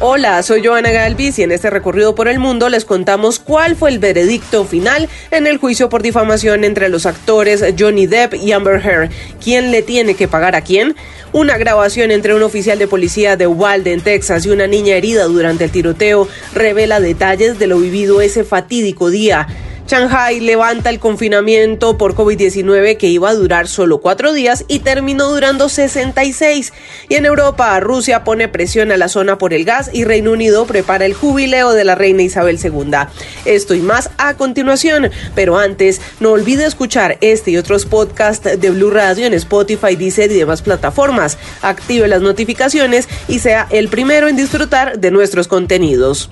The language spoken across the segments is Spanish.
Hola, soy Joana Galvis y en este recorrido por el mundo les contamos cuál fue el veredicto final en el juicio por difamación entre los actores Johnny Depp y Amber Heard. ¿Quién le tiene que pagar a quién? Una grabación entre un oficial de policía de Uvalde, en Texas, y una niña herida durante el tiroteo revela detalles de lo vivido ese fatídico día. Shanghai levanta el confinamiento por COVID-19 que iba a durar solo cuatro días y terminó durando 66. Y en Europa, Rusia pone presión a la zona por el gas y Reino Unido prepara el jubileo de la reina Isabel II. Esto y más a continuación, pero antes, no olvide escuchar este y otros podcasts de Blue Radio en Spotify, Deezer y demás plataformas. Active las notificaciones y sea el primero en disfrutar de nuestros contenidos.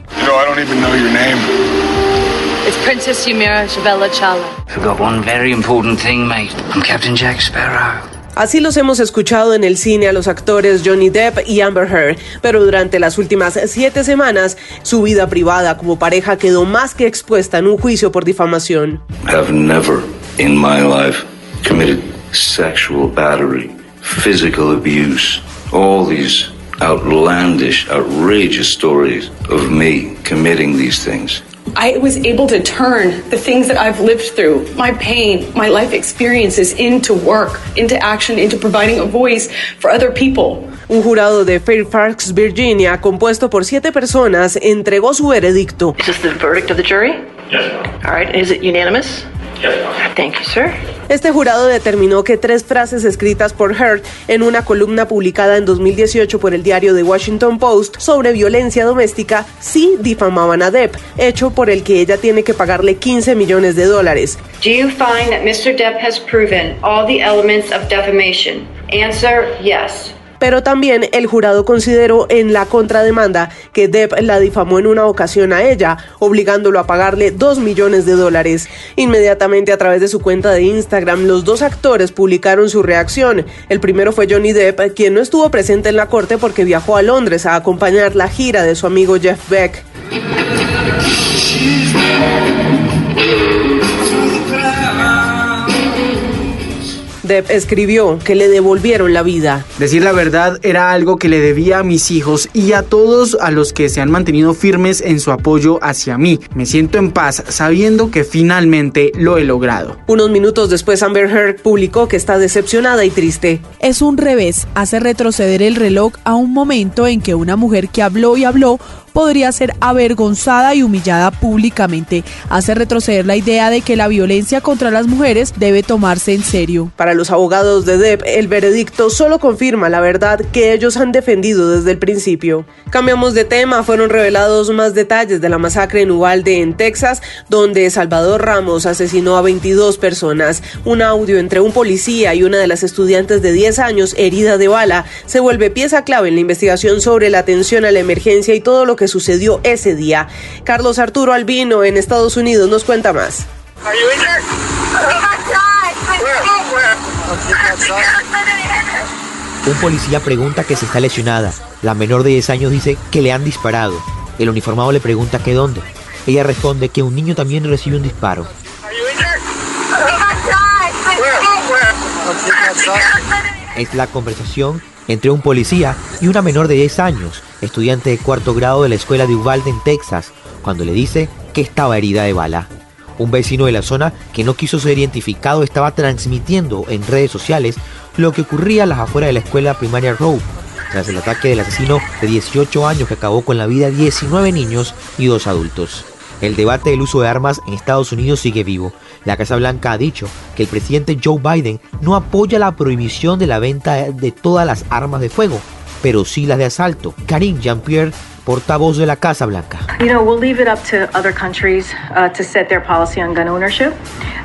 It's Princess Yumira Shabella Chala. Forgot one very important thing, mate. I'm Captain Jack Sparrow. Así los hemos escuchado en el cine a los actores Johnny Depp y Amber Heard, pero durante las últimas siete semanas su vida privada como pareja quedó más que expuesta en un juicio por difamación. Have never in my life committed sexual battery, physical abuse, all these outlandish, outrageous stories of me committing these things. I was able to turn the things that I've lived through, my pain, my life experiences, into work, into action, into providing a voice for other people. Un jurado de Fairfax, Virginia, compuesto por siete personas, entregó su veredicto. Is this the verdict of the jury? Yes. All right. Is it unanimous? Yes. Thank you, sir. Este jurado determinó que tres frases escritas por Heard en una columna publicada en 2018 por el diario The Washington Post sobre violencia doméstica sí difamaban a Depp, hecho por el que ella tiene que pagarle 15 millones de dólares. Do you find that Mr. Depp has proven all the elements of defamation? Answer yes pero también el jurado consideró en la contrademanda que Depp la difamó en una ocasión a ella, obligándolo a pagarle 2 millones de dólares. Inmediatamente a través de su cuenta de Instagram, los dos actores publicaron su reacción. El primero fue Johnny Depp, quien no estuvo presente en la corte porque viajó a Londres a acompañar la gira de su amigo Jeff Beck. Depp escribió que le devolvieron la vida. Decir la verdad era algo que le debía a mis hijos y a todos a los que se han mantenido firmes en su apoyo hacia mí. Me siento en paz sabiendo que finalmente lo he logrado. Unos minutos después Amber Heard publicó que está decepcionada y triste. Es un revés, hace retroceder el reloj a un momento en que una mujer que habló y habló podría ser avergonzada y humillada públicamente. Hace retroceder la idea de que la violencia contra las mujeres debe tomarse en serio. Para los abogados de Depp, el veredicto solo confirma la verdad que ellos han defendido desde el principio. Cambiamos de tema, fueron revelados más detalles de la masacre en Uvalde, en Texas, donde Salvador Ramos asesinó a 22 personas. Un audio entre un policía y una de las estudiantes de 10 años herida de bala se vuelve pieza clave en la investigación sobre la atención a la emergencia y todo lo que sucedió ese día. Carlos Arturo Albino en Estados Unidos nos cuenta más. Un policía pregunta que si está lesionada. La menor de 10 años dice que le han disparado. El uniformado le pregunta que dónde. Ella responde que un niño también recibe un disparo. Es la conversación entre un policía y una menor de 10 años, estudiante de cuarto grado de la escuela de Uvalde en Texas, cuando le dice que estaba herida de bala. Un vecino de la zona que no quiso ser identificado estaba transmitiendo en redes sociales lo que ocurría a las afueras de la escuela primaria Rowe, tras el ataque del asesino de 18 años que acabó con la vida de 19 niños y dos adultos. El debate del uso de armas en Estados Unidos sigue vivo. La Casa Blanca ha dicho que el presidente Joe Biden no apoya la prohibición de la venta de todas las armas de fuego, pero sí las de asalto. Karine Jean-Pierre portavoz de la Casa Blanca. You know, we'll leave it up to other countries uh, to set their policy on gun ownership.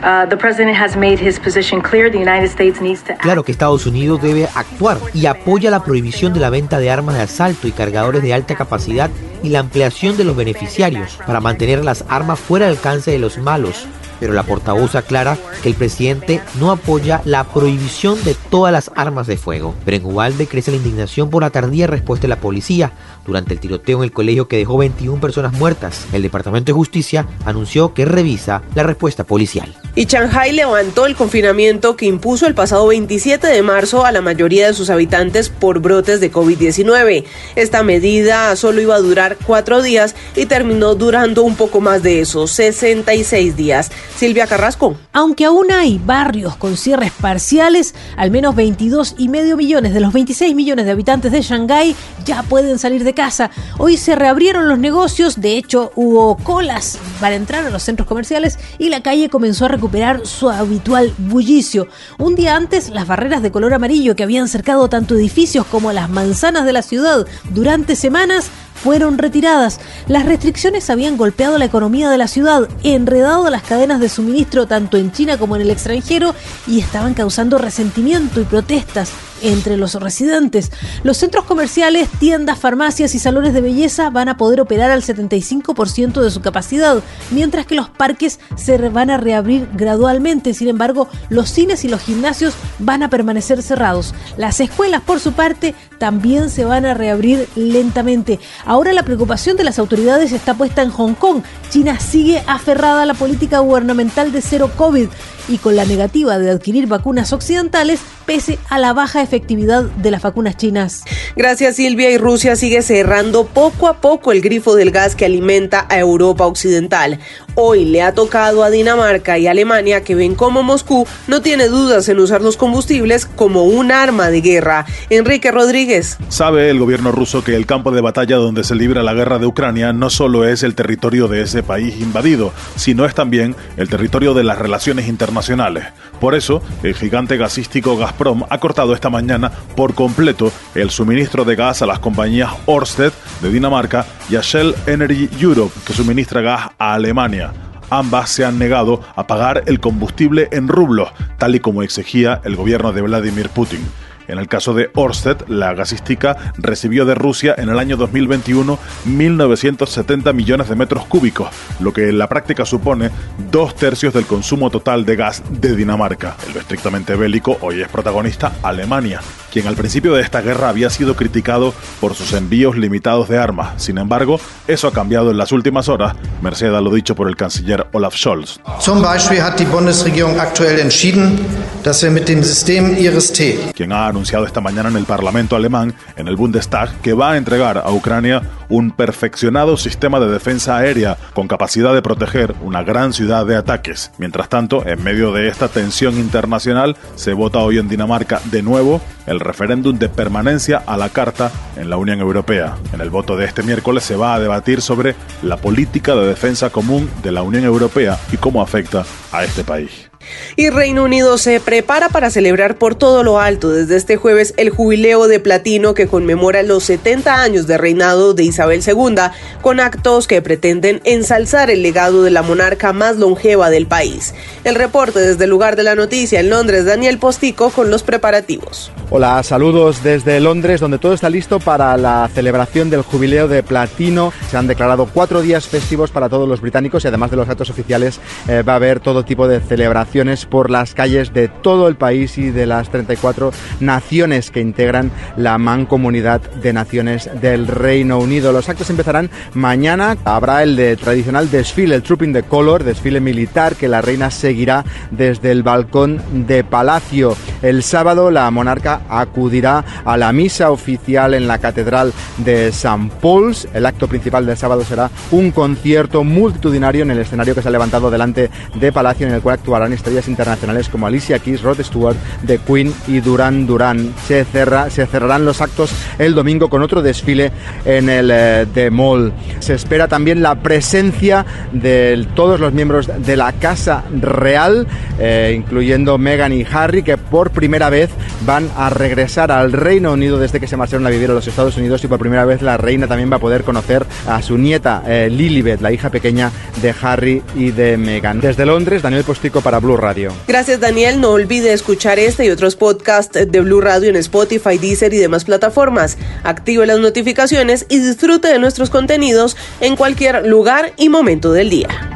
Uh, the president has made his position clear. The United States needs to. Claro que Estados Unidos debe actuar y apoya la prohibición de la venta de armas de asalto y cargadores de alta capacidad y la ampliación de los beneficiarios para mantener las armas fuera del alcance de los malos pero la portavoz aclara que el presidente no apoya la prohibición de todas las armas de fuego. Pero en Ubalde crece la indignación por la tardía respuesta de la policía durante el tiroteo en el colegio que dejó 21 personas muertas. El Departamento de Justicia anunció que revisa la respuesta policial. Y Shanghai levantó el confinamiento que impuso el pasado 27 de marzo a la mayoría de sus habitantes por brotes de COVID-19. Esta medida solo iba a durar cuatro días y terminó durando un poco más de eso, 66 días. Silvia Carrasco. Aunque aún hay barrios con cierres parciales, al menos 22 y medio millones de los 26 millones de habitantes de Shanghái ya pueden salir de casa. Hoy se reabrieron los negocios, de hecho hubo colas para entrar a los centros comerciales y la calle comenzó a recuperar su habitual bullicio. Un día antes, las barreras de color amarillo que habían cercado tanto edificios como las manzanas de la ciudad durante semanas fueron retiradas. Las restricciones habían golpeado la economía de la ciudad, enredado las cadenas de suministro tanto en China como en el extranjero y estaban causando resentimiento y protestas entre los residentes. Los centros comerciales, tiendas, farmacias y salones de belleza van a poder operar al 75% de su capacidad, mientras que los parques se van a reabrir gradualmente. Sin embargo, los cines y los gimnasios van a permanecer cerrados. Las escuelas, por su parte, también se van a reabrir lentamente. Ahora la preocupación de las autoridades está puesta en Hong Kong. China sigue aferrada a la política gubernamental de cero COVID y con la negativa de adquirir vacunas occidentales pese a la baja efectividad de las vacunas chinas. Gracias Silvia y Rusia sigue cerrando poco a poco el grifo del gas que alimenta a Europa Occidental. Hoy le ha tocado a Dinamarca y Alemania que ven cómo Moscú no tiene dudas en usar los combustibles como un arma de guerra. Enrique Rodríguez. Sabe el gobierno ruso que el campo de batalla donde se libra la guerra de Ucrania no solo es el territorio de ese país invadido, sino es también el territorio de las relaciones internacionales. Por eso, el gigante gasístico Gazprom ha cortado esta mañana por completo el suministro de gas a las compañías Ørsted de Dinamarca y a Shell Energy Europe, que suministra gas a Alemania. Ambas se han negado a pagar el combustible en rublos, tal y como exigía el gobierno de Vladimir Putin. En el caso de Orsted, la gasística recibió de Rusia en el año 2021 1.970 millones de metros cúbicos, lo que en la práctica supone dos tercios del consumo total de gas de Dinamarca. En lo estrictamente bélico, hoy es protagonista Alemania, quien al principio de esta guerra había sido criticado por sus envíos limitados de armas. Sin embargo, eso ha cambiado en las últimas horas, merced a lo dicho por el canciller Olaf Scholz. Zum Beispiel hat die Bundesregierung aktuell entschieden, dass wir mit dem System IRIS-T, quien ha anunciado esta mañana en el Parlamento alemán, en el Bundestag, que va a entregar a Ucrania un perfeccionado sistema de defensa aérea con capacidad de proteger una gran ciudad de ataques. Mientras tanto, en medio de esta tensión internacional, se vota hoy en Dinamarca de nuevo el referéndum de permanencia a la Carta en la Unión Europea. En el voto de este miércoles se va a debatir sobre la política de defensa común de la Unión Europea y cómo afecta a este país. Y Reino Unido se prepara para celebrar por todo lo alto desde este jueves el jubileo de platino que conmemora los 70 años de reinado de Isabel II, con actos que pretenden ensalzar el legado de la monarca más longeva del país. El reporte desde el lugar de la noticia en Londres, Daniel Postico, con los preparativos. Hola, saludos desde Londres, donde todo está listo para la celebración del jubileo de platino. Se han declarado cuatro días festivos para todos los británicos y además de los actos oficiales eh, va a haber todo tipo de celebración por las calles de todo el país y de las 34 naciones que integran la mancomunidad de naciones del Reino Unido. Los actos empezarán mañana. Habrá el de tradicional desfile, el Trooping the Color, desfile militar que la reina seguirá desde el balcón de Palacio. El sábado la monarca acudirá a la misa oficial en la Catedral de St. Paul's. El acto principal del sábado será un concierto multitudinario en el escenario que se ha levantado delante de Palacio en el cual actuarán estrellas internacionales como Alicia Keys, Rod Stewart, The Queen y Duran Duran. Se, cerra, se cerrarán los actos el domingo con otro desfile en el eh, The Mall. Se espera también la presencia de todos los miembros de la Casa Real, eh, incluyendo Meghan y Harry, que por primera vez van a regresar al Reino Unido desde que se marcharon a vivir a los Estados Unidos y por primera vez la reina también va a poder conocer a su nieta eh, Lilibet, la hija pequeña de Harry y de Meghan. Desde Londres, Daniel Postico para Gracias Daniel, no olvide escuchar este y otros podcasts de Blue Radio en Spotify, Deezer y demás plataformas. Active las notificaciones y disfrute de nuestros contenidos en cualquier lugar y momento del día.